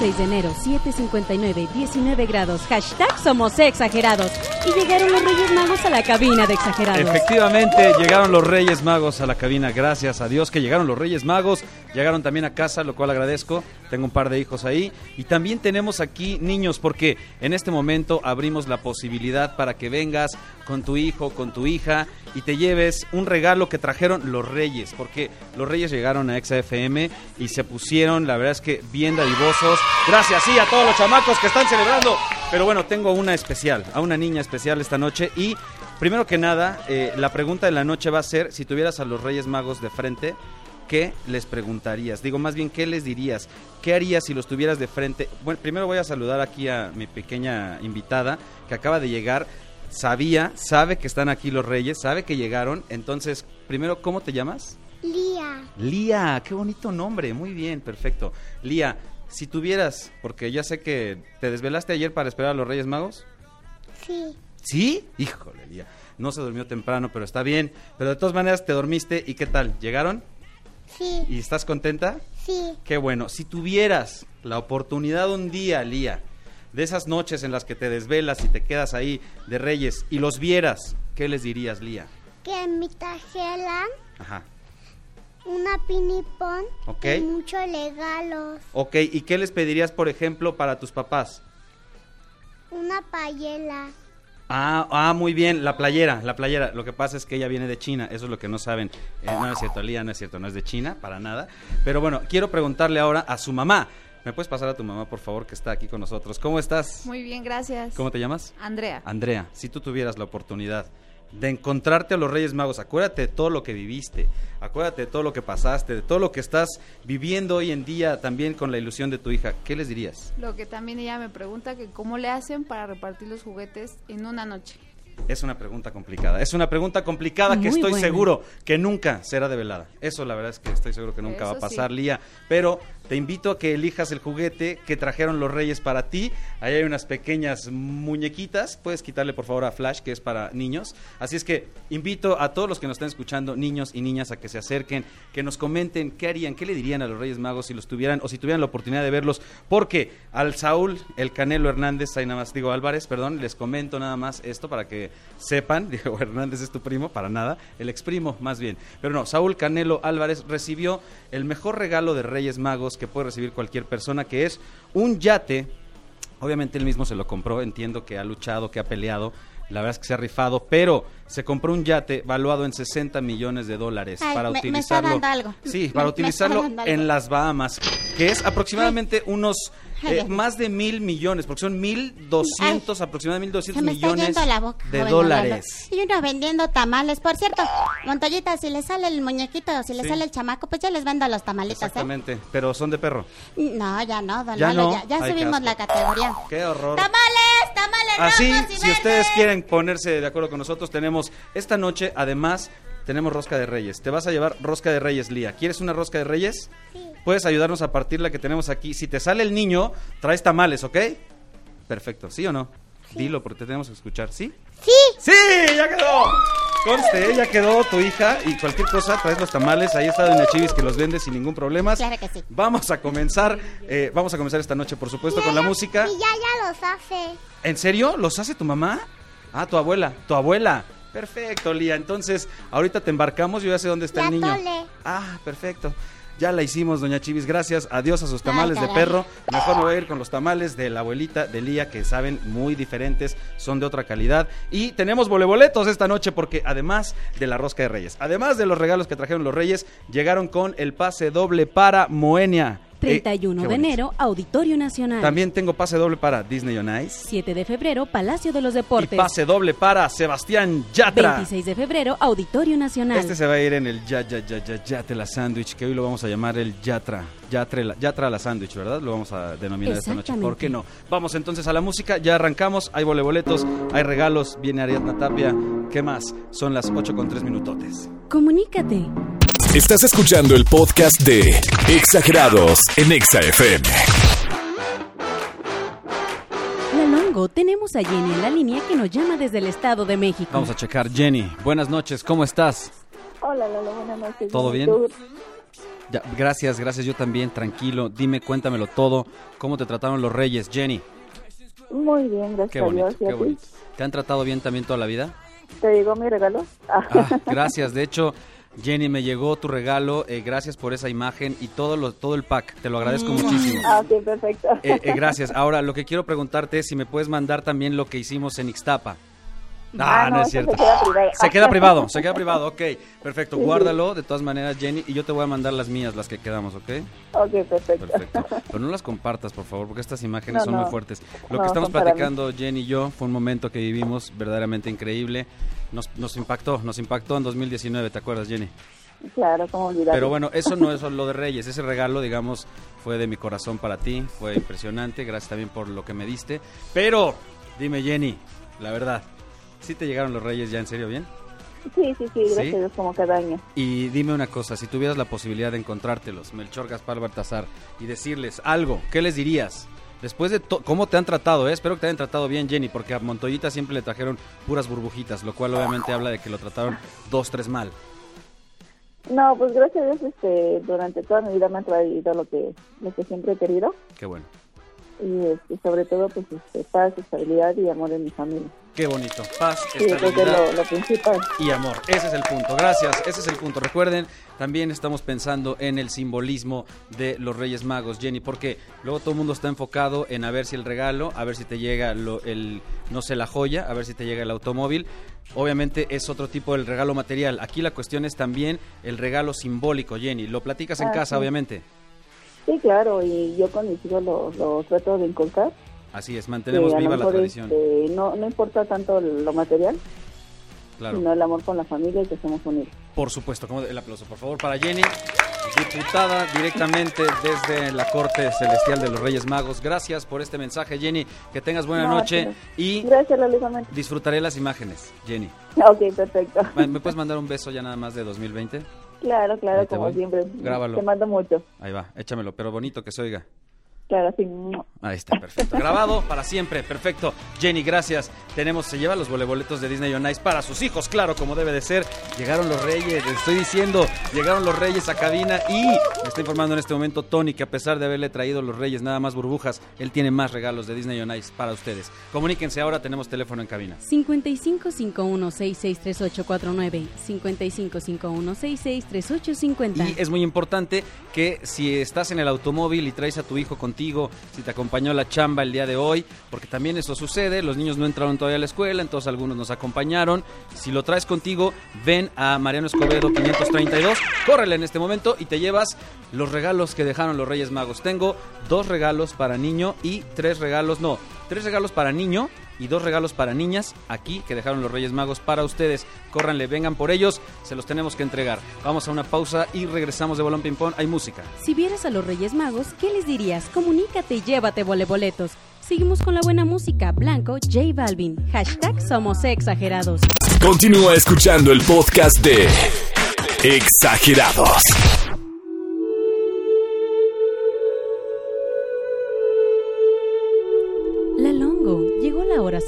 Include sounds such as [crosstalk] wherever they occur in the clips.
6 de enero, 7.59, 19 grados. Hashtag somos exagerados. Y llegaron los Reyes Magos a la cabina de exagerados. Efectivamente, llegaron los Reyes Magos a la cabina. Gracias a Dios que llegaron los Reyes Magos. Llegaron también a casa, lo cual agradezco. Tengo un par de hijos ahí. Y también tenemos aquí niños, porque en este momento abrimos la posibilidad para que vengas con tu hijo, con tu hija, y te lleves un regalo que trajeron los Reyes. Porque los Reyes llegaron a XFM y se pusieron, la verdad es que bien dadivosos. Gracias, sí, a todos los chamacos que están celebrando. Pero bueno, tengo una especial, a una niña especial esta noche. Y primero que nada, eh, la pregunta de la noche va a ser, si tuvieras a los Reyes Magos de frente, ¿qué les preguntarías? Digo, más bien, ¿qué les dirías? ¿Qué harías si los tuvieras de frente? Bueno, primero voy a saludar aquí a mi pequeña invitada que acaba de llegar. Sabía, sabe que están aquí los Reyes, sabe que llegaron. Entonces, primero, ¿cómo te llamas? Lía, Lía, qué bonito nombre, muy bien, perfecto. Lía, si tuvieras, porque ya sé que te desvelaste ayer para esperar a los Reyes Magos. sí, ¿Sí? Híjole, Lía. No se durmió temprano, pero está bien. Pero de todas maneras te dormiste y ¿qué tal? ¿Llegaron? sí, ¿Y estás contenta? sí, Qué bueno. Si tuvieras la oportunidad un día, Lía, de esas noches en las que te desvelas y te quedas ahí de Reyes y los vieras, ¿qué les dirías, Lía? que me trajeran Ajá. Una pinipón Ok. y muchos regalos, Ok, ¿y qué les pedirías, por ejemplo, para tus papás? una payela, Ah, ah, muy bien, la playera, la playera. Lo que pasa es que ella viene de China, eso es lo que no saben. Eh, no es cierto, Lía, no es cierto, no es de China, para nada. Pero bueno, quiero preguntarle ahora a su mamá. ¿Me puedes pasar a tu mamá, por favor, que está aquí con nosotros? ¿Cómo estás? Muy bien, gracias. ¿Cómo te llamas? Andrea. Andrea, si tú tuvieras la oportunidad de encontrarte a los Reyes Magos, acuérdate de todo lo que viviste, acuérdate de todo lo que pasaste, de todo lo que estás viviendo hoy en día también con la ilusión de tu hija, ¿qué les dirías? Lo que también ella me pregunta que cómo le hacen para repartir los juguetes en una noche. Es una pregunta complicada, es una pregunta complicada que estoy buena. seguro que nunca será develada. Eso la verdad es que estoy seguro que nunca va a pasar, sí. Lía, pero te invito a que elijas el juguete que trajeron los Reyes para ti. Ahí hay unas pequeñas muñequitas, puedes quitarle por favor a Flash que es para niños. Así es que invito a todos los que nos están escuchando, niños y niñas, a que se acerquen, que nos comenten qué harían, qué le dirían a los Reyes Magos si los tuvieran o si tuvieran la oportunidad de verlos, porque al Saúl, el Canelo Hernández, ahí nada más digo Álvarez, perdón, les comento nada más esto para que sepan, [laughs] digo Hernández es tu primo, para nada, el ex primo más bien, pero no, Saúl Canelo Álvarez recibió el mejor regalo de Reyes Magos que puede recibir cualquier persona, que es un yate Obviamente él mismo se lo compró, entiendo que ha luchado, que ha peleado, la verdad es que se ha rifado, pero se compró un yate valuado en 60 millones de dólares Ay, para me- me está utilizarlo. dando algo. Sí, para me está utilizarlo en las Bahamas, que es aproximadamente unos eh, más de mil millones, porque son 1.200, aproximadamente se 1.200 me está millones yendo la boca. de joven dólares. Y uno vendiendo tamales. Por cierto, Montoyita, si le sale el muñequito si le Sí. sale el chamaco, pues ya les vendo los tamalitos, ¿eh? Exactamente, pero son de perro. No, ya no, don Ya Lalo, no. ya, subimos la categoría. Qué horror. ¡Tamales! ¡Tamales Así, rojos y si verdes! ustedes quieren ponerse de acuerdo con nosotros, tenemos esta noche, además, tenemos rosca de reyes. Te vas a llevar rosca de reyes, Lía. ¿Quieres una rosca de reyes? Sí. Puedes ayudarnos a partir la que tenemos aquí. Si te sale el niño, traes tamales, ¿ok? Perfecto, ¿sí o no? Dilo porque te tenemos que escuchar, ¿sí? ¡Sí! ¡Sí! ¡Ya quedó! Conste, ya quedó tu hija y cualquier cosa, traes los tamales. Ahí está Doña Chivis que los vende sin ningún problema. Claro que sí. Vamos a comenzar, eh, vamos a comenzar esta noche, por supuesto, con la música. Y ya, ya los hace. ¿En serio? ¿Los hace tu mamá? Ah, tu abuela, tu abuela. Perfecto, Lía. Entonces, ahorita te embarcamos, yo ya sé dónde está el niño. tole. Ah, perfecto. Ya la hicimos, doña Chivis. Gracias. Adiós a sus tamales Ay, de perro. Mejor me voy a ir con los tamales de la abuelita de Lía, que saben muy diferentes, son de otra calidad. Y tenemos voleboletos esta noche, porque además de la rosca de Reyes, además de los regalos que trajeron los Reyes, llegaron con el pase doble para Moenia. 31 qué de enero, Auditorio Nacional. También tengo pase doble para Disney on Ice. 7 de febrero, Palacio de los Y Deportes. pase doble para Sebastián Yatra. 26 de febrero, Auditorio Nacional. Este se va a ir en el ya, ya, ya, ya, Yate la sándwich, que hoy lo vamos a llamar el Yatra. Yatre la, Yatra la sándwich, ¿verdad? Lo vamos a denominar esta noche. ¿Por qué no? Vamos entonces a la música, ya arrancamos, hay voleboletos, hay regalos, viene Ariadna Tapia. ¿Qué más? Son las 8 con 3 minutotes. Comunícate. Estás escuchando el podcast de Exagerados en Exa FM. La Longo, tenemos a Jenny en la línea que nos llama desde el Estado de México. Vamos a checar. Jenny, buenas noches, ¿cómo estás? Hola, Lalo, buenas noches. ¿Todo ¿Y bien? Ya, gracias, gracias, yo también, tranquilo. Dime, cuéntamelo todo. ¿Cómo te trataron los reyes, Jenny? Muy bien, gracias Qué a bonito. ¿Te han tratado bien también toda la vida? ¿Te llegó mi regalo? Ah, Ah, [laughs] gracias. De hecho, Jenny, me llegó tu regalo. eh, gracias por esa imagen y todo, lo, todo el pack. Te lo agradezco muchísimo. ah, ok, perfecto. Eh, eh, gracias. Ahora, lo que quiero preguntarte es si me puedes mandar también lo que hicimos en Ixtapa. Ah, Ah, no, no, es cierto. se queda privado. Se queda privado, se queda [laughs] privado, ok. Perfecto, Sí, sí. guárdalo de todas maneras, Jenny, y yo te voy a mandar las mías, las que quedamos, ¿ok? ok, perfecto. Perfecto. [laughs] Pero no las compartas, por favor, porque estas imágenes No, son no. muy fuertes. Lo que estamos platicando Jenny y yo fue un momento que vivimos verdaderamente increíble. Nos, nos impactó, nos impactó en 2019, ¿te acuerdas, Jenny? Claro, cómo olvidarlo. Pero bueno, eso no es lo de Reyes, ese regalo, digamos, fue de mi corazón para ti, fue impresionante, gracias también por lo que me diste. Pero, dime Jenny, la verdad, ¿sí te llegaron los Reyes ya en serio bien? Sí, sí, sí, gracias ¿Sí? a Dios, como cada año. Y dime una cosa, si tuvieras la posibilidad de encontrártelos, Melchor, Gaspar, Baltasar, y decirles algo, ¿qué les dirías? Después de cómo te han tratado, eh? espero que te hayan tratado bien, Jenny, porque a Montoyita siempre le trajeron puras burbujitas, lo cual obviamente habla de que lo trataron dos, tres mal. No, pues gracias a Dios, este, durante toda mi vida me han traído lo que, lo que siempre he querido. Qué bueno. Y este, sobre todo, pues, este, paz, estabilidad y amor en mi familia. Qué bonito. Paz, Sí, es lo principal. y amor. Ese es el punto. Gracias. Ese es el punto. Recuerden, también estamos pensando en el simbolismo de los Reyes Magos, Jenny, porque luego todo el mundo está enfocado en a ver si el regalo, a ver si te llega lo- el, no sé, la joya, a ver si te llega el automóvil. Obviamente es otro tipo del regalo material. Aquí la cuestión es también el regalo simbólico, Jenny. Lo platicas en Ah, casa, sí. obviamente. Sí, claro, y yo con mis hijos lo, lo trato de inculcar. Así es, mantenemos lo viva la tradición. este, no, no importa tanto lo material, Claro. sino el amor con la familia y que somos unidos. Por supuesto, como el aplauso, por favor, para Jenny, diputada directamente desde la Corte Celestial de los Reyes Magos. Gracias por este mensaje, Jenny. Que tengas buena No, noche pero- y Gracias, disfrutaré las imágenes, Jenny. Ok, perfecto. ¿Me me puedes mandar un beso ya nada más de 2020? Claro, claro, como voy. siempre. Grábalo. Te mando mucho. Ahí va, échamelo, pero bonito que se oiga. Claro, sí. Ahí está, perfecto. Grabado para siempre, perfecto. Jenny, gracias. Tenemos, se lleva los voleboletos de Disney on Ice para sus hijos, claro, como debe de ser. Llegaron los reyes, les estoy diciendo, llegaron los reyes a cabina y me está informando en este momento Tony que a pesar de haberle traído los reyes nada más burbujas, él tiene más regalos de Disney on Ice para ustedes. Comuníquense ahora, tenemos teléfono en cabina. 5551663849, 5551663850. Y es muy importante que si estás en el automóvil y traes a tu hijo si te acompañó la chamba el día de hoy, porque también eso sucede, los niños no entraron todavía a la escuela, entonces algunos nos acompañaron. Si lo traes contigo, ven a Mariano Escobedo 532, córrele en este momento y te llevas los regalos que dejaron los Reyes Magos. Tengo dos regalos para niño y tres regalos, no, tres regalos para niño y dos regalos para niñas aquí que dejaron los Reyes Magos para ustedes. Córranle, vengan por ellos, se los tenemos que entregar. Vamos a una pausa y regresamos de Bolón Ping Pong. Hay música. Si vieras a los Reyes Magos, ¿qué les dirías? Comunícate y llévate voleboletos. Seguimos con la buena música. Blanco, J Balvin. Hashtag somos exagerados. Continúa escuchando el podcast de Exagerados.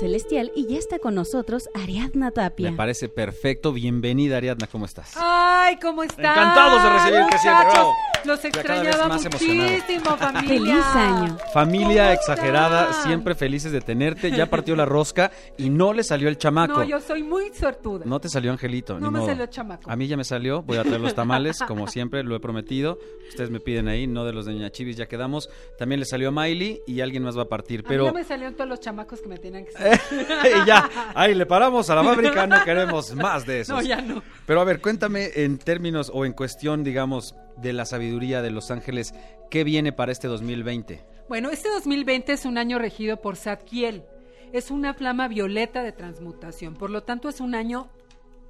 Celestial y ya está con nosotros Ariadna Tapia. Me parece perfecto. Bienvenida, Ariadna, ¿cómo estás? Ay, ¿cómo están? Encantados de recibirte siempre, bravo. Los extrañaba vez más emocionado. muchísimo, [laughs] familia. Feliz año. Familia ¿Cómo exagerada, están? siempre felices de tenerte. Ya partió la rosca y no le salió el chamaco. No, yo soy muy suertuda. No te salió Angelito. No ni me modo. salió chamaco. A mí ya me salió. Voy a traer los tamales, [laughs] como siempre, lo he prometido. Ustedes me piden ahí, no de los de Ña Chivis, ya quedamos. También le salió a Miley y alguien más va a partir. A mí Pero ya me salieron todos los chamacos que me tenían que salir. [laughs] y ya, ahí le paramos a la fábrica. No queremos más de [laughs] esos. No, ya no. Pero a ver, cuéntame en términos o en cuestión, digamos, de la sabiduría de los ángeles, ¿qué viene para este 2020? Bueno, este 2020 es un año regido por Zadkiel. Es una flama violeta de transmutación. Por lo tanto, es un año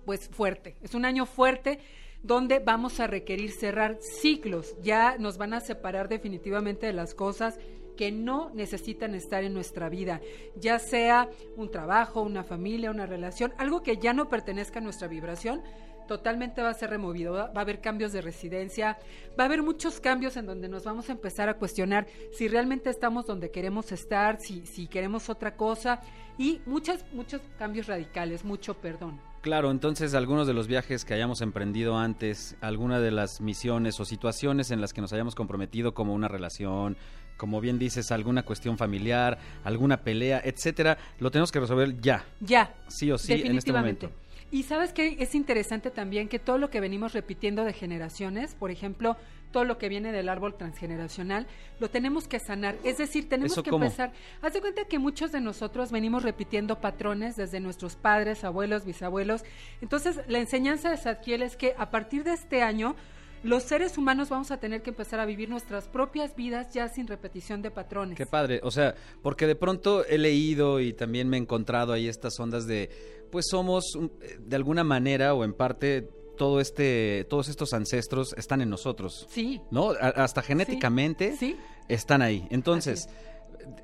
pues fuerte. Es un año fuerte donde vamos a requerir cerrar ciclos. Ya nos van a separar definitivamente de las cosas que no necesitan estar en nuestra vida, ya sea un trabajo, una familia, una relación, algo que ya no pertenezca a nuestra vibración, totalmente va a ser removido, va a haber cambios de residencia, va a haber muchos cambios en donde nos vamos a empezar a cuestionar si realmente estamos donde queremos estar, si, si queremos otra cosa y muchos, muchos cambios radicales, mucho perdón. Claro, entonces algunos de los viajes que hayamos emprendido antes, alguna de las misiones o situaciones en las que nos hayamos comprometido como una relación, como bien dices, alguna cuestión familiar, alguna pelea, etcétera, lo tenemos que resolver ya, Ya. sí o sí, en este momento. Y sabes que es interesante también que todo lo que venimos repitiendo de generaciones, por ejemplo, todo lo que viene del árbol transgeneracional, lo tenemos que sanar. Es decir, tenemos ¿Eso que cómo? empezar. Haz de cuenta que muchos de nosotros venimos repitiendo patrones desde nuestros padres, abuelos, bisabuelos. Entonces, la enseñanza de Zadkiel es que a partir de este año, los seres humanos vamos a tener que empezar a vivir nuestras propias vidas ya sin repetición de patrones. Qué padre, o sea, porque de pronto he leído y también me he encontrado ahí estas ondas de, pues somos eh, de alguna manera o en parte todo este, todos estos ancestros están en nosotros, Sí. ¿no? A- hasta genéticamente Sí. están ahí. Entonces,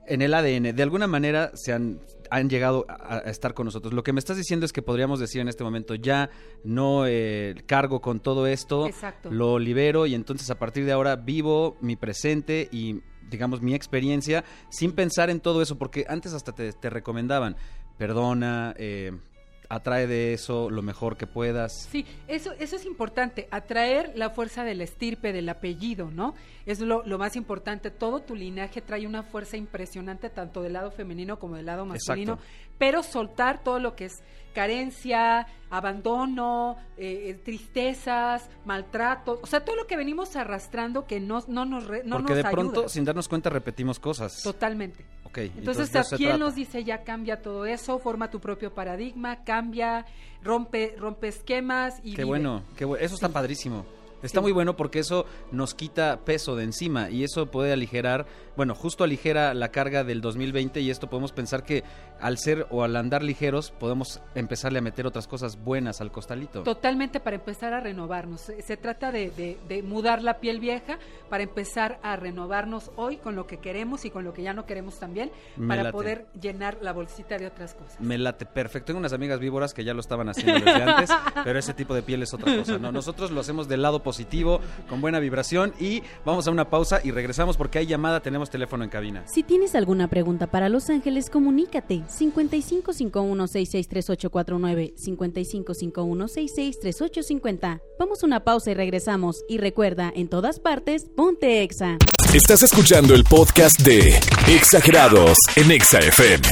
en el ADN, de alguna manera se han, han llegado a, a estar con nosotros. Lo que me estás diciendo es que podríamos decir en este momento, ya no eh, cargo con todo esto, Exacto. lo libero y entonces a partir de ahora vivo mi presente y digamos mi experiencia sin pensar en todo eso, porque antes hasta te, te recomendaban, perdona, eh, atrae de eso lo mejor que puedas. Sí, eso, eso es importante, atraer la fuerza del estirpe, del apellido, ¿no? Es lo, lo más importante. Todo tu linaje trae una fuerza impresionante, tanto del lado femenino como del lado masculino, Exacto. pero soltar todo lo que es carencia, abandono, eh, eh, tristezas, maltrato, o sea, todo lo que venimos arrastrando que no, no nos, re- no porque nos de pronto, sin darnos cuenta, repetimos cosas. Totalmente. Entonces, ¿a quién nos dice ya cambia todo eso? Forma tu propio paradigma, cambia, rompe, rompe esquemas y Qué vive. bueno, qué bu- eso está padrísimo. Está Sí. muy bueno porque eso nos quita peso de encima y eso puede aligerar, bueno, justo aligera la carga del 2020 y esto podemos pensar que al ser o al andar ligeros podemos empezarle a meter otras cosas buenas al costalito. Totalmente para empezar a renovarnos. Se, trata de, de- de mudar la piel vieja para empezar a renovarnos hoy con lo que queremos y con lo que ya no queremos también, Me para late. poder llenar la bolsita de otras cosas. Me late perfecto. Tengo unas amigas víboras que ya lo estaban haciendo desde antes, [laughs] pero ese tipo de piel es otra cosa. ¿no? Nosotros lo hacemos del lado positivo, con buena vibración y vamos a una pausa y regresamos porque hay llamada, tenemos teléfono en cabina. Si tienes alguna pregunta para Los Ángeles, comunícate 5551663849, 5551663850. Vamos a una pausa y regresamos. Y recuerda, en todas partes, ponte Exa. Estás escuchando el podcast de Exagerados en Exa FM.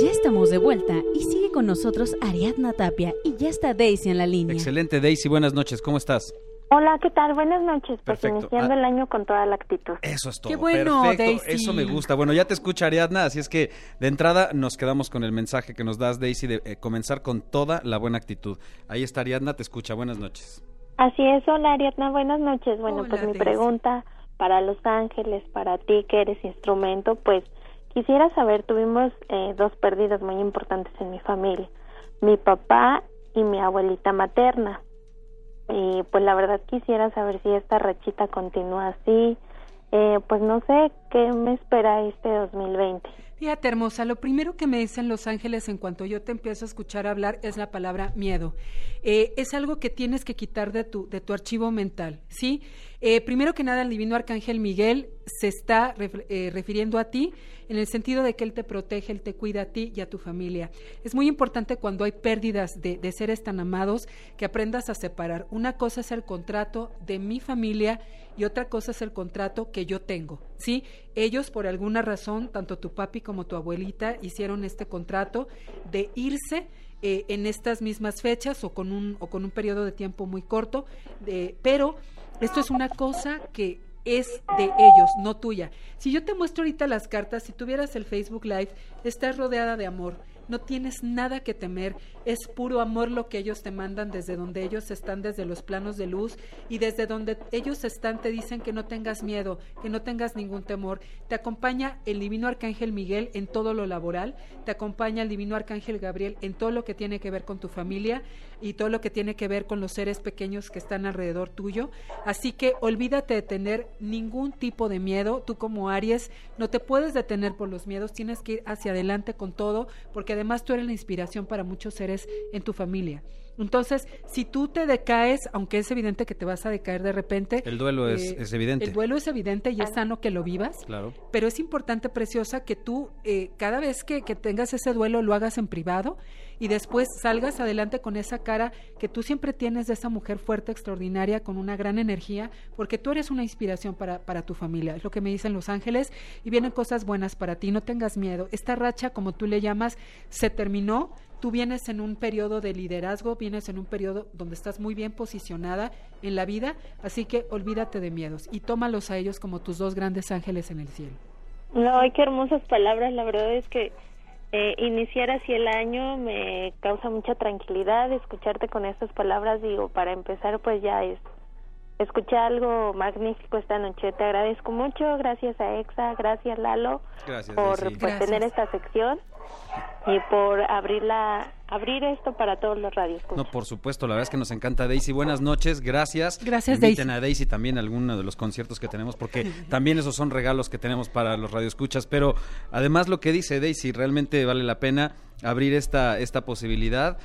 Ya estamos de vuelta y sigue con nosotros Ariadna Tapia y ya está Daisy en la línea. Excelente, Daisy, buenas noches, ¿cómo estás? Hola, ¿qué tal? Buenas noches. Pues Perfecto. iniciando Ah. el año con toda la actitud. Eso es todo. Qué bueno, Perfecto, Daisy. eso me gusta. Bueno, ya te escucha Ariadna, así es que de entrada nos quedamos con el mensaje que nos das, Daisy, de eh, comenzar con toda la buena actitud. Ahí está Ariadna, te escucha. Buenas noches. Así es, hola Ariadna, buenas noches. Bueno, Hola, pues mi Daisy. pregunta para Los Ángeles, para ti que eres instrumento, pues quisiera saber, tuvimos eh, dos pérdidas muy importantes en mi familia, mi papá y mi abuelita materna. Y pues la verdad quisiera saber si esta rachita continúa así. Eh, pues no sé qué me espera este 2020. Fíjate, hermosa, lo primero que me dicen los ángeles en cuanto yo te empiezo a escuchar hablar es la palabra miedo. Eh, es algo que tienes que quitar de tu, de tu archivo mental, ¿sí? Eh, primero que nada, el divino arcángel Miguel se está eh, refiriendo a ti en el sentido de que él te protege, él te cuida a ti y a tu familia. Es muy importante cuando hay pérdidas de, de seres tan amados que aprendas a separar. Una cosa es el contrato de mi familia y otra cosa es el contrato que yo tengo, ¿sí? Ellos por alguna razón, tanto tu papi como tu abuelita hicieron este contrato de irse eh, en estas mismas fechas o con un o con un periodo de tiempo muy corto, de- pero esto es una cosa que es de ellos, no tuya. Si yo te muestro ahorita las cartas, si tuvieras el Facebook Live, estás rodeada de amor. No tienes nada que temer, es puro amor lo que ellos te mandan desde donde ellos están, desde los planos de luz y desde donde ellos están te dicen que no tengas miedo, que no tengas ningún temor. Te acompaña el divino arcángel Miguel en todo lo laboral, te acompaña el divino arcángel Gabriel en todo lo que tiene que ver con tu familia y todo lo que tiene que ver con los seres pequeños que están alrededor tuyo. Así que olvídate de tener ningún tipo de miedo. Tú como Aries no te puedes detener por los miedos, tienes que ir hacia adelante con todo, porque además tú eres la inspiración para muchos seres en tu familia. Entonces, si tú te decaes, aunque es evidente que te vas a decaer de repente. El duelo es, eh, es evidente. El duelo es evidente y es sano que lo vivas. Claro. Pero es importante, preciosa, que tú eh, cada vez que, que tengas ese duelo lo hagas en privado y después salgas adelante con esa cara que tú siempre tienes de esa mujer fuerte, extraordinaria, con una gran energía, porque tú eres una inspiración para, para tu familia. Es lo que me dicen los ángeles y vienen cosas buenas para ti. No tengas miedo. Esta racha, como tú le llamas, se terminó tú vienes en un periodo de liderazgo, vienes en un periodo donde estás muy bien posicionada en la vida, así que olvídate de miedos y tómalos a ellos como tus dos grandes ángeles en el cielo. No, qué hermosas palabras, la verdad es que eh, iniciar así el año me causa mucha tranquilidad, escucharte con estas palabras, digo, para empezar pues ya es escuché algo magnífico esta noche. Te agradezco mucho, gracias a Exa, gracias Lalo Gracias, por Daisy. pues, tener esta sección y por abrirla, abrir esto para todos los radios. No, por supuesto, la verdad es que nos encanta Daisy. Buenas noches, gracias. Gracias, Inviten Daisy. a Daisy también a alguno de los conciertos que tenemos, porque [laughs] también esos son regalos que tenemos para los radioescuchas. Pero además lo que dice Daisy, realmente vale la pena abrir esta, esta posibilidad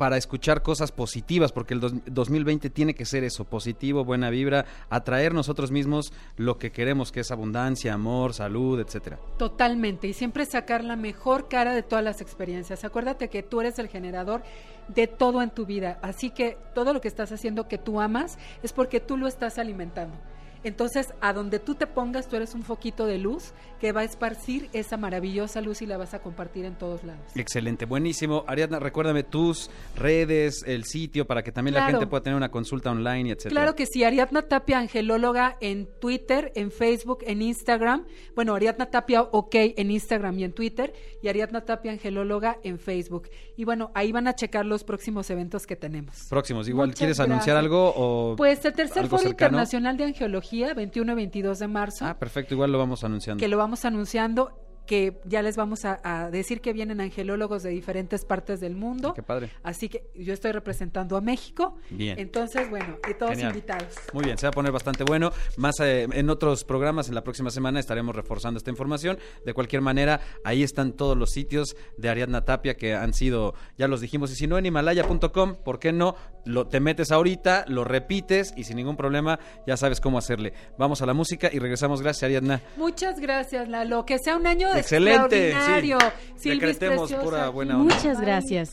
para escuchar cosas positivas, porque el dos- 2020 tiene que ser eso, positivo, buena vibra, atraer nosotros mismos lo que queremos, que es abundancia, amor, salud, etcétera. Totalmente, y siempre sacar la mejor cara de todas las experiencias. Acuérdate que tú eres el generador de todo en tu vida, así que todo lo que estás haciendo que tú amas es porque tú lo estás alimentando. Entonces, a donde tú te pongas, tú eres un foquito de luz que va a esparcir esa maravillosa luz y la vas a compartir en todos lados. Excelente, buenísimo. Ariadna, recuérdame tus redes, el sitio, para que también la gente pueda tener una consulta online y etcétera. Claro que sí, Ariadna Tapia, angelóloga en Twitter, en Facebook, en Instagram. Bueno, Ariadna Tapia OK en Instagram y en Twitter, y Ariadna Tapia, angelóloga en Facebook. Y bueno, ahí van a checar los próximos eventos que tenemos. Próximos, igual, Muchas ¿quieres anunciar algo o Pues el tercer Foro? Internacional de Angiología, 21 y 22 de marzo, Ah, perfecto, igual lo vamos anunciando. que lo vamos anunciando, que ya les vamos a, a decir que vienen angelólogos de diferentes partes del mundo. Qué padre. Así que yo estoy representando a México. Bien. Entonces, bueno, y todos Genial. invitados. Muy bien, se va a poner bastante bueno. Más eh, en otros programas, en la próxima semana estaremos reforzando esta información. De cualquier manera, ahí están todos los sitios de Ariadna Tapia que han sido, ya los dijimos, y si no en himalaya.com, ¿por qué no? Lo, te metes ahorita, lo repites y sin ningún problema ya sabes cómo hacerle. Vamos a la música y regresamos. Gracias, Ariadna. Muchas gracias, Lalo. Que sea un año Excelente, extraordinario. sí. Decretemos preciosa, pura buena onda. Muchas gracias.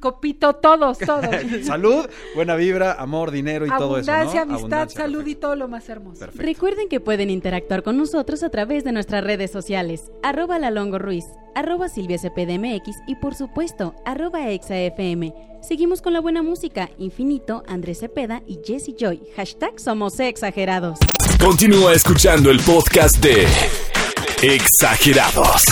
Copito, todos, todos. [laughs] Salud, buena vibra, amor, dinero y todo eso. ¿no? Abundancia, amistad, Abundancia, salud y todo lo más hermoso. Perfecto. Recuerden que pueden interactuar con nosotros a través de nuestras redes sociales, arroba lalongo ruiz, arroba silvia CPDMX y por supuesto, arroba exafm. Seguimos con la buena música, Infinito, Andrés Cepeda y Jesse Joy. Hashtag somos exagerados. Continúa escuchando el podcast de Exagerados.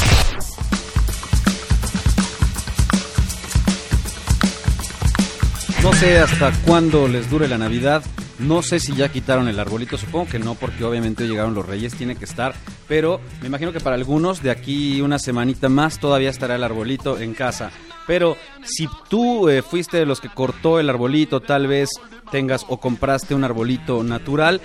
No sé hasta cuándo les dure la Navidad. No sé si ya quitaron el arbolito. Supongo que no, porque obviamente llegaron los Reyes, tiene que estar. Pero me imagino que para algunos de aquí una semanita más todavía estará el arbolito en casa. Pero si tú eh, fuiste de los que cortó el arbolito, tal vez tengas o compraste un arbolito natural,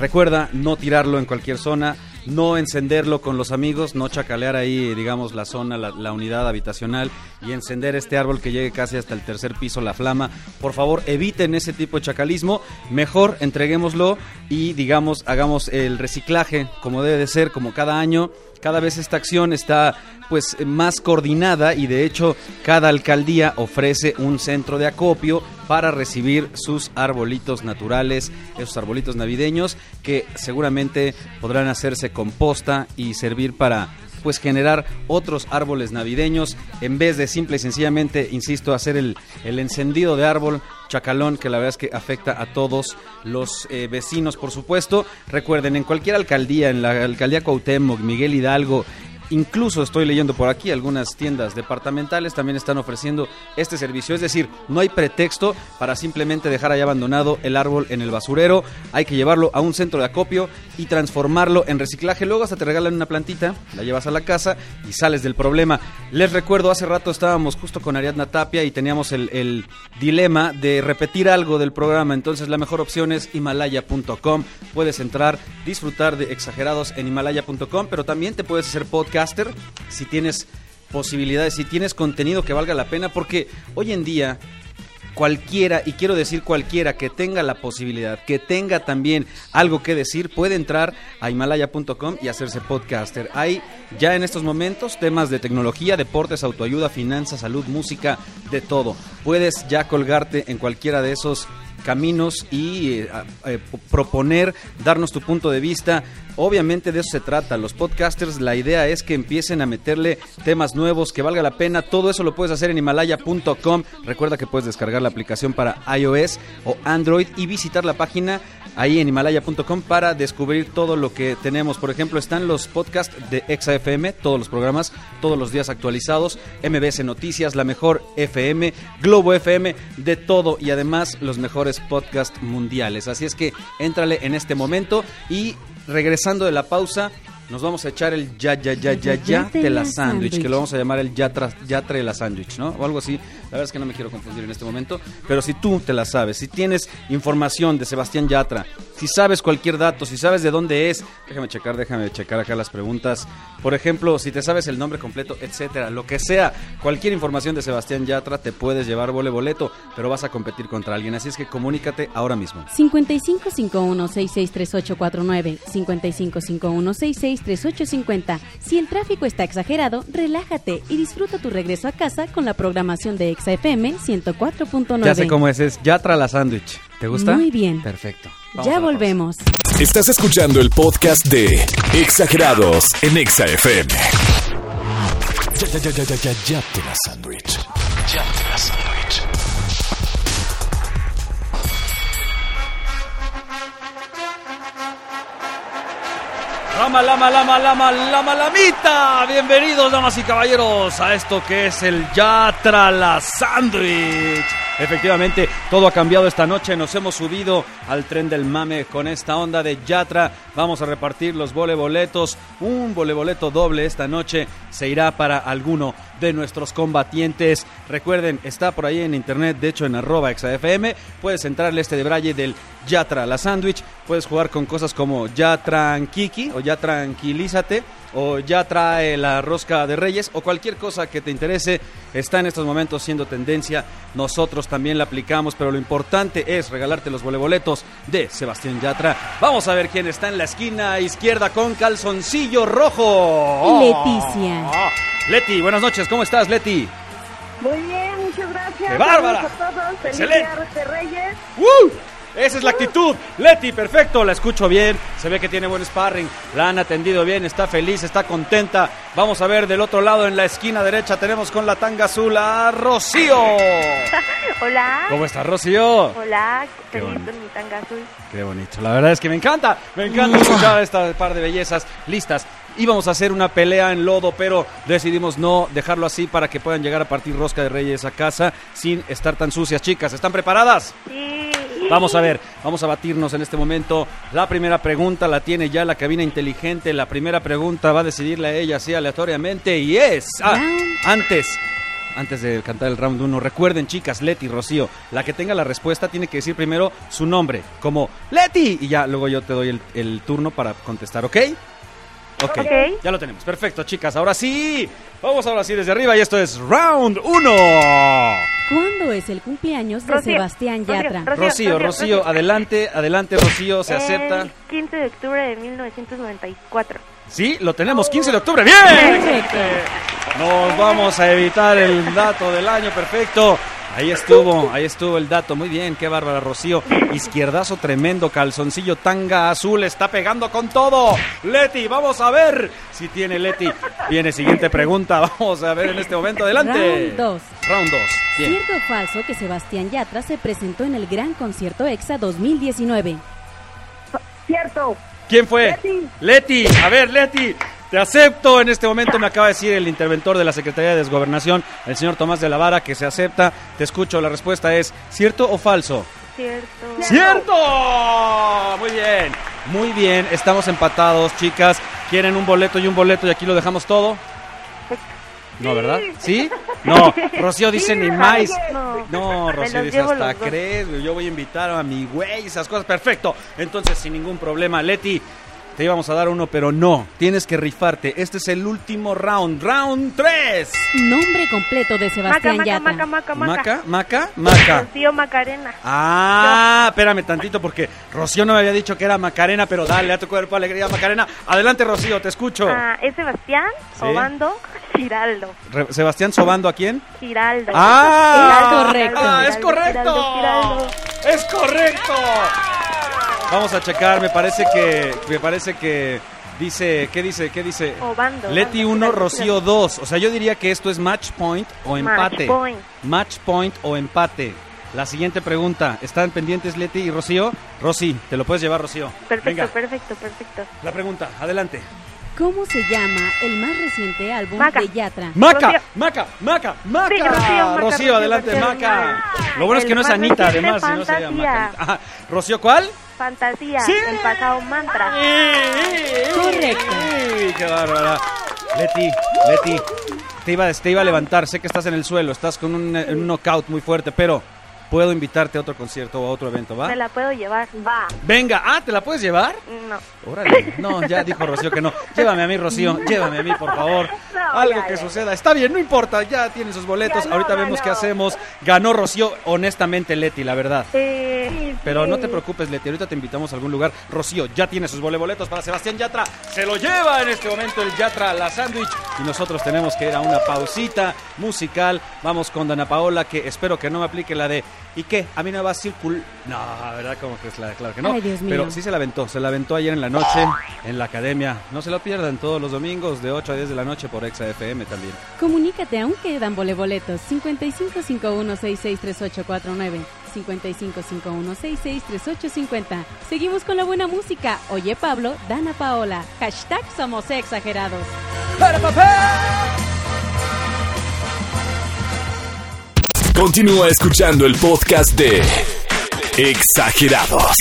recuerda no tirarlo en cualquier zona, no encenderlo con los amigos, no chacalear ahí, digamos, la zona, la, la unidad habitacional y encender este árbol que llegue casi hasta el tercer piso, la flama. Por favor, eviten ese tipo de chacalismo. Mejor entreguémoslo y, digamos, hagamos el reciclaje como debe de ser, como cada año. Cada vez esta acción está pues más coordinada y de hecho cada alcaldía ofrece un centro de acopio para recibir sus arbolitos naturales, esos arbolitos navideños que seguramente podrán hacerse composta y servir para pues generar otros árboles navideños. En vez de simple y sencillamente, insisto, hacer el, el encendido de árbol chacalón que la verdad es que afecta a todos los eh, vecinos, por supuesto. Recuerden, en cualquier alcaldía, en la alcaldía Cuauhtémoc, Miguel Hidalgo, Incluso estoy leyendo por aquí algunas tiendas departamentales también están ofreciendo este servicio. Es decir, no hay pretexto para simplemente dejar ahí abandonado el árbol en el basurero. Hay que llevarlo a un centro de acopio y transformarlo en reciclaje. Luego hasta te regalan una plantita, la llevas a la casa y sales del problema. Les recuerdo, hace rato estábamos justo con Ariadna Tapia y teníamos el, dilema de repetir algo del programa. Entonces la mejor opción es himalaya.com. Puedes entrar, disfrutar de exagerados en himalaya.com, pero también te puedes hacer podcaster si tienes posibilidades, si tienes contenido que valga la pena, porque hoy en día cualquiera, y quiero decir cualquiera que tenga la posibilidad, que tenga también algo que decir, puede entrar a himalaya.com y hacerse podcaster. Hay ya en estos momentos temas de tecnología, deportes, autoayuda, finanzas, salud, música, de todo. Puedes ya colgarte en cualquiera de esos caminos y eh, eh, proponer, darnos tu punto de vista. Obviamente de eso se trata. Los podcasters, la idea es que empiecen a meterle temas nuevos, que valga la pena. Todo eso lo puedes hacer en himalaya.com. Recuerda que puedes descargar la aplicación para iOS o Android y visitar la página ahí en himalaya.com para descubrir todo lo que tenemos. Por ejemplo, están los podcasts de ExaFM, todos los programas, todos los días actualizados, MBS Noticias, La Mejor FM, Globo FM, de todo y además los mejores podcasts mundiales. Así es que éntrale en este momento y regresando de la pausa, nos vamos a echar el ya, ya, ya, ya, ya de la sándwich, que lo vamos a llamar el ya, tra, ya de la sándwich, ¿no? O algo así. La verdad es que no me quiero confundir en este momento, pero si tú te la sabes, si tienes información de Sebastián Yatra, si sabes cualquier dato, si sabes de dónde es, déjame checar, déjame checar acá las preguntas. Por ejemplo, si te sabes el nombre completo, etcétera, lo que sea, cualquier información de Sebastián Yatra te puedes llevar vole boleto, pero vas a competir contra alguien, así es que comunícate ahora mismo. 5551663849, 5551663850. Si el tráfico está exagerado, relájate y disfruta tu regreso a casa con la programación de XFM 104.9. Ya sé cómo es, es Yatra la sándwich. ¿Te gusta? Muy bien. Perfecto. Vamos ya volvemos. Estás escuchando el podcast de Exagerados en Exa FM. Ya, ya, ya, ya, ya, ya, ya te la sándwich. Ya te la sándwich. Lama, lama, lama, lama, lama, lamita. Bienvenidos, damas y caballeros, a esto que es el Yatra la Sandwich. Efectivamente, todo ha cambiado esta noche. Nos hemos subido al tren del mame con esta onda de Yatra. Vamos a repartir los voleboletos. Un voleboleto doble esta noche se irá para alguno de nuestros combatientes. Recuerden, está por ahí en internet, de hecho en arroba exafm. Puedes entrarle este de braille del Yatra la Sandwich. Puedes jugar con cosas como Ya Tranquiqui o Ya Tranquilízate o Ya trae la rosca de Reyes o cualquier cosa que te interese. Está en estos momentos siendo tendencia. Nosotros también la aplicamos, pero lo importante es regalarte los voleboletos de Sebastián Yatra. Vamos a ver quién está en la esquina izquierda con calzoncillo rojo. Leticia. Oh. Leti, buenas noches. ¿Cómo estás, Leti? Muy bien, muchas gracias. ¡Qué bárbara! A todos. Feliz Excelente. Día de Reyes. ¡Uh! Esa es la actitud. Leti, perfecto, la escucho bien. Se ve que tiene buen sparring. La han atendido bien, está feliz, está contenta. Vamos a ver del otro lado, en la esquina derecha, tenemos con la tanga azul a Rocío. [laughs] Hola. ¿Cómo está, Rocío? Hola, Qué feliz bonito. con mi tanga azul. Qué bonito. La verdad es que me encanta. Me encanta escuchar esta par de bellezas listas. Íbamos a hacer una pelea en lodo, pero decidimos no dejarlo así para que puedan llegar a partir rosca de reyes a casa sin estar tan sucias. Chicas, ¿están preparadas? Sí. Vamos a ver, vamos a batirnos en este momento. La primera pregunta la tiene ya la cabina inteligente. La primera pregunta va a decidirla ella así aleatoriamente y es... Ah, antes, antes de cantar el round 1, recuerden chicas, Leti, Rocío, la que tenga la respuesta tiene que decir primero su nombre, como Leti, y ya luego yo te doy el, el turno para contestar, ¿ok? Ok. Ok. Ya lo tenemos. Perfecto, chicas. Ahora sí. Vamos ahora sí desde arriba y esto es round 1. ¿Cuándo es el cumpleaños de Rocío, Sebastián Rocío, Yatra? Rocío. Rocío, Rocío, adelante, adelante, Rocío, se acepta. El 15 de octubre de 1994. Sí, lo tenemos, 15 de octubre. ¡Bien! Perfecto. Nos vamos a evitar el dato del año, perfecto. Ahí estuvo, ahí estuvo el dato. Muy bien, qué bárbara, Rocío. Izquierdazo tremendo, calzoncillo tanga azul, está pegando con todo. Leti, vamos a ver si tiene Leti. Viene siguiente pregunta, [laughs] vamos a ver en este momento. Adelante. Round 2. Round 2. Bien. ¿Cierto o falso que Sebastián Yatra se presentó en el Gran Concierto EXA 2019? Cierto. ¿Quién fue? Leti. Leti, a ver, Leti. Te acepto. En este momento me acaba de decir el interventor de la Secretaría de Desgobernación, el señor Tomás de la Vara, que se acepta. Te escucho. La respuesta es ¿cierto o falso? Cierto. ¡Cierto! Muy bien, muy bien. Estamos empatados, chicas. ¿Quieren un boleto y un boleto y aquí lo dejamos todo? No, ¿verdad? ¿Sí? No, [laughs] Rocío dice ni más. No. No, Rocío dice hasta crees. Yo voy a invitar a mi güey, esas cosas. Perfecto. Entonces, sin ningún problema, Leti, te íbamos a dar uno, pero no. Tienes que rifarte. Este es el último round. Round 3. Nombre completo de Sebastián maca, Yatra. maca, maca, maca. Maca, maca, maca. Rocío Macarena. Ah, espérame tantito porque Rocío no me había dicho que era Macarena, pero dale a tu cuerpo alegría, Macarena. Adelante, Rocío, te escucho. Ah, es Sebastián Sí. Obando [laughs] Giraldo. Re- Sebastián Sobando, ¿a quién? Giraldo. ¡Ah! correcto. Ah, es Giraldo, correcto. Giraldo, Giraldo. Es correcto. Vamos a checar, me parece que me parece que dice, ¿qué dice? ¿Qué dice? Obando. Leti Obando, 1, Giraldo, Rocío 2. O sea, yo diría que esto es match point o empate. point. Match point o empate. La siguiente pregunta, ¿están pendientes Leti y Rocío? Rosy, te lo puedes llevar, Rocío. Perfecto, Venga, perfecto, perfecto. la pregunta, adelante. ¿Cómo se llama el más reciente álbum Maca. de Yatra? Maca, Rocío. Maca, Maca, Maca. Sí, Rocío, Maca, Rocío, Rocío, adelante, Rocío. Maca. Lo bueno es que no es Anita, además, si no sería Fantasía. Maca. Rocío, ¿cuál? Fantasía, Sí. el pasado mantra. Correcto. ¡Ay, qué bárbara! Leti, Leti, te iba, te iba a levantar. Sé que estás en el suelo, estás con un knockout muy fuerte, pero puedo invitarte a otro concierto o a otro evento, ¿va? Me la puedo llevar. Va. Venga, ah, ¿te la puedes llevar? No. Órale, [laughs] no, ya dijo Rocío que no. Llévame a mí, Rocío, llévame a mí, por favor. No, Algo ya, que ya. suceda. Está bien, no importa, ya tienen sus boletos. Ganó, Ahorita vemos ganó. qué hacemos. Ganó Rocío, honestamente, Leti, la verdad. Eh, Pero no te preocupes, Leti, ahorita te invitamos a algún lugar. Rocío ya tiene sus boletos para Sebastián Yatra. Se lo lleva en este momento el Yatra la sándwich. Y nosotros tenemos que ir a una pausita musical. Vamos con Dana Paola, que espero que no me aplique la de ¿y qué? A mí no va a circul... No, ¿verdad? Como que es la claro que no. Ay, Dios mío. Pero sí se la aventó. Se la aventó ayer en la noche en la academia. No se lo pierdan todos los domingos de 8 a 10 de la noche por Exa FM también. Comunícate, aún quedan voleboletos. 5551663849. 5551663850. Seguimos con la buena música. Oye Pablo, Dana Paola. Hashtag somos exagerados. Continúa escuchando el podcast de Exagerados.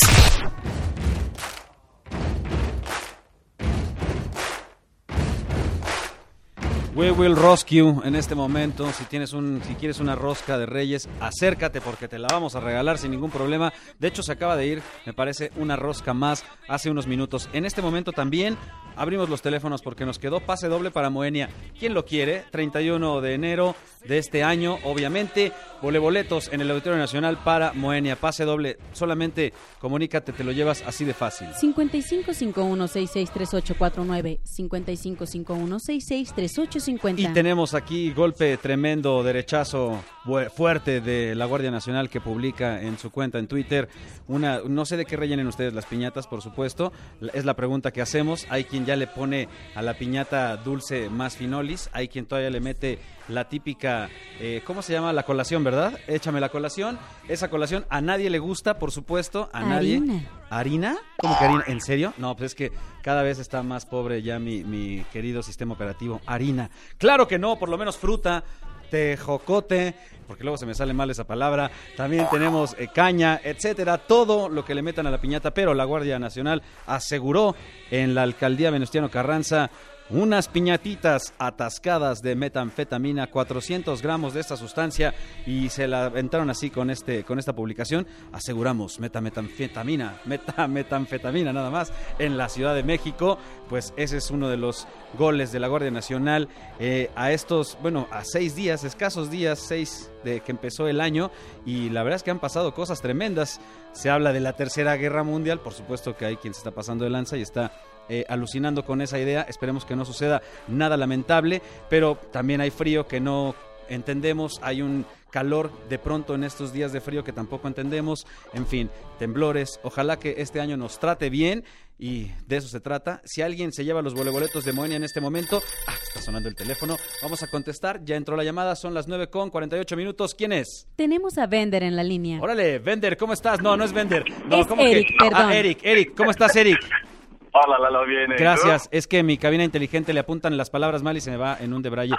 We will rescue en este momento. Si tienes un, si quieres una rosca de Reyes, acércate porque te la vamos a regalar sin ningún problema. De hecho, se acaba de ir, me parece, una rosca más hace unos minutos. En este momento también abrimos los teléfonos porque nos quedó pase doble para Moenia. ¿Quién lo quiere? 31 de enero de este año, obviamente. Voleboletos en el Auditorio Nacional para Moenia. Pase doble. Solamente comunícate, te lo llevas así de fácil. 5551663849. 5551663850. Y tenemos aquí golpe tremendo, derechazo fuerte de la Guardia Nacional que publica en su cuenta en Twitter una, no sé de qué rellenen ustedes las piñatas, por supuesto, es la pregunta que hacemos. Hay quien ya le pone a la piñata dulce más finolis, hay quien todavía le mete la típica, eh, ¿cómo se llama? La colación, ¿verdad? Échame la colación. Esa colación a nadie le gusta, por supuesto, a nadie. Harina. ¿Cómo que harina? ¿En serio? No, pues es que cada vez está más pobre ya mi, mi querido sistema operativo. Harina. Claro que no, por lo menos fruta, tejocote, porque luego se me sale mal esa palabra. También tenemos eh, caña, etcétera, todo lo que le metan a la piñata, pero la Guardia Nacional aseguró en la alcaldía Venustiano Carranza unas piñatitas atascadas de metanfetamina, 400 gramos de esta sustancia y se la aventaron así con este con esta publicación. Aseguramos metametanfetamina, metametanfetamina nada más en la Ciudad de México. Pues ese es uno de los goles de la Guardia Nacional eh, a estos, bueno, a seis días, escasos días, seis de que empezó el año y la verdad es que han pasado cosas tremendas. Se habla de la Tercera Guerra Mundial, por supuesto que hay quien se está pasando de lanza y está eh, alucinando con esa idea. Esperemos que no suceda nada lamentable, pero también hay frío que no entendemos, hay un calor de pronto en estos días de frío que tampoco entendemos, en fin, temblores. Ojalá que este año nos trate bien y de eso se trata. Si alguien se lleva los voleboletos de Moenia en este momento, ah, está sonando el teléfono, vamos a contestar, ya entró la llamada, son las 9 con 48 minutos. ¿Quién es? Tenemos a Vender en la línea. Órale, Vender, ¿cómo estás? No, no es Vender. No, Es ¿cómo Eric, que? perdón. Ah, Eric, Eric, ¿cómo estás, Eric? Hola, Lalo, bien. Gracias. Es que mi cabina inteligente le apuntan las palabras mal y se me va en un debraye.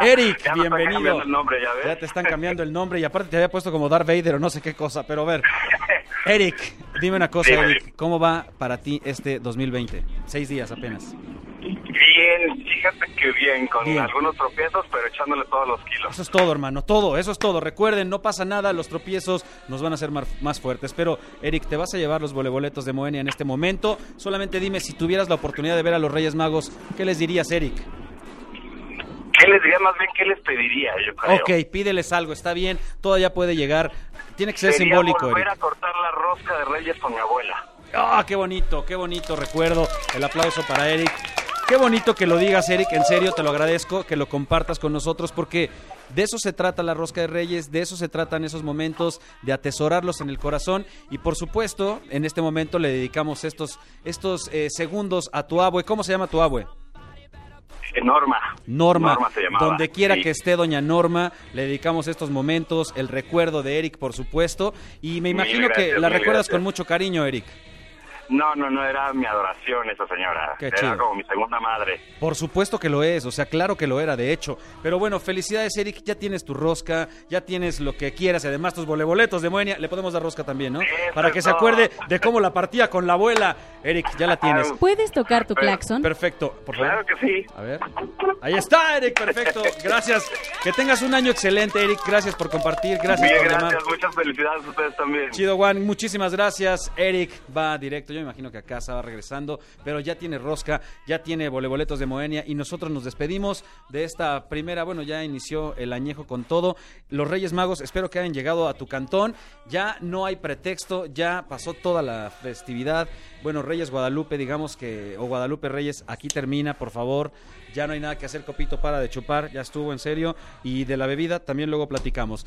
Eric, [laughs] Ya bienvenido. el nombre, ya ves. Ya te están cambiando el nombre y aparte te había puesto como Darth Vader o no sé qué cosa. Pero a ver, [laughs] Eric, dime una cosa. Eric. ¿Cómo va para ti este 2020? Seis días apenas. Bien, fíjate que bien, con Bien. algunos tropiezos, pero echándole todos los kilos. Eso es todo, hermano, todo, eso es todo. Recuerden, no pasa nada, los tropiezos nos van a hacer más fuertes. Pero, Eric, te vas a llevar los voleboletos de Moenia en este momento. Solamente dime, si tuvieras la oportunidad de ver a los Reyes Magos, ¿qué les dirías, Eric? ¿Qué les diría más bien? ¿Qué les pediría, yo creo? Ok, pídeles algo, está bien, todavía puede llegar. Tiene que ser Sería simbólico, volver Eric. a cortar la rosca de Reyes con mi abuela. Ah, qué bonito, qué bonito recuerdo. El aplauso para Eric. Qué bonito que lo digas, Eric. En serio, te lo agradezco que lo compartas con nosotros porque de eso se trata la rosca de Reyes, de eso se tratan esos momentos, de atesorarlos en el corazón. Y por supuesto, en este momento le dedicamos estos, estos eh, segundos a tu abue. ¿Cómo se llama tu abue? Eh, Norma. Norma, se llamaba. donde quiera Sí. que esté doña Norma, le dedicamos estos momentos, el recuerdo de Eric, por supuesto, y me imagino que la recuerdas gracias. con mucho cariño, Eric. No, no, no, era mi adoración esa señora. Qué era chido. como mi segunda madre. Por supuesto que lo es, o sea, claro que lo era, de hecho. Pero bueno, felicidades, Eric, ya tienes tu rosca, ya tienes lo que quieras, y además tus voleboletos de Moenia, le podemos dar rosca también, ¿no? Para que se acuerde de cómo la partía con la abuela. Eric, ya la tienes. ¿Puedes tocar tu claxon? Perfecto, por favor. Claro que sí. A ver. Ahí está, Eric, perfecto. Gracias. Que tengas un año excelente, Eric. Gracias por compartir, gracias Bien, por gracias, llamar. muchas felicidades a ustedes también. Chido Juan, muchísimas gracias. Eric va directo, yo me imagino que a casa va regresando, pero ya tiene rosca, ya tiene voleboletos de Moenia y nosotros nos despedimos de esta primera, bueno, ya inició el añejo con todo. Los Reyes Magos, espero que hayan llegado a tu cantón. Ya no hay pretexto, ya pasó toda la festividad. Bueno, Reyes Guadalupe, digamos que, o Guadalupe Reyes, aquí termina, por favor. Ya no hay nada que hacer, Copito, para de chupar, ya estuvo en serio. Y de la bebida también luego platicamos.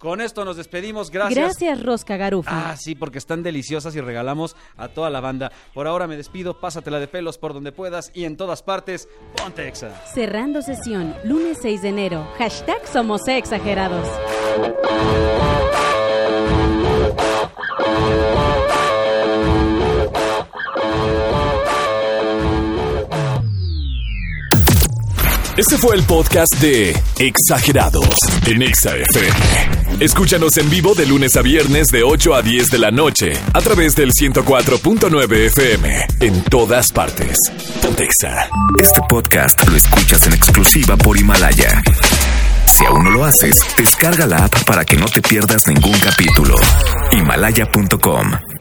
Con esto nos despedimos, gracias. Gracias, Rosca Garufa. Ah, sí, porque están deliciosas y regalamos a toda la banda. Por ahora me despido, pásatela de pelos por donde puedas y en todas partes, ponte exa. Cerrando sesión, lunes 6 de enero. Hashtag Somos Exagerados. Este fue el podcast de Exagerados en Exa FM. Escúchanos en vivo de lunes a viernes de 8 a 10 de la noche a través del 104.9 FM en todas partes. Pontexa. Este podcast lo escuchas en exclusiva por Himalaya. Si aún no lo haces, descarga la app para que no te pierdas ningún capítulo. Himalaya.com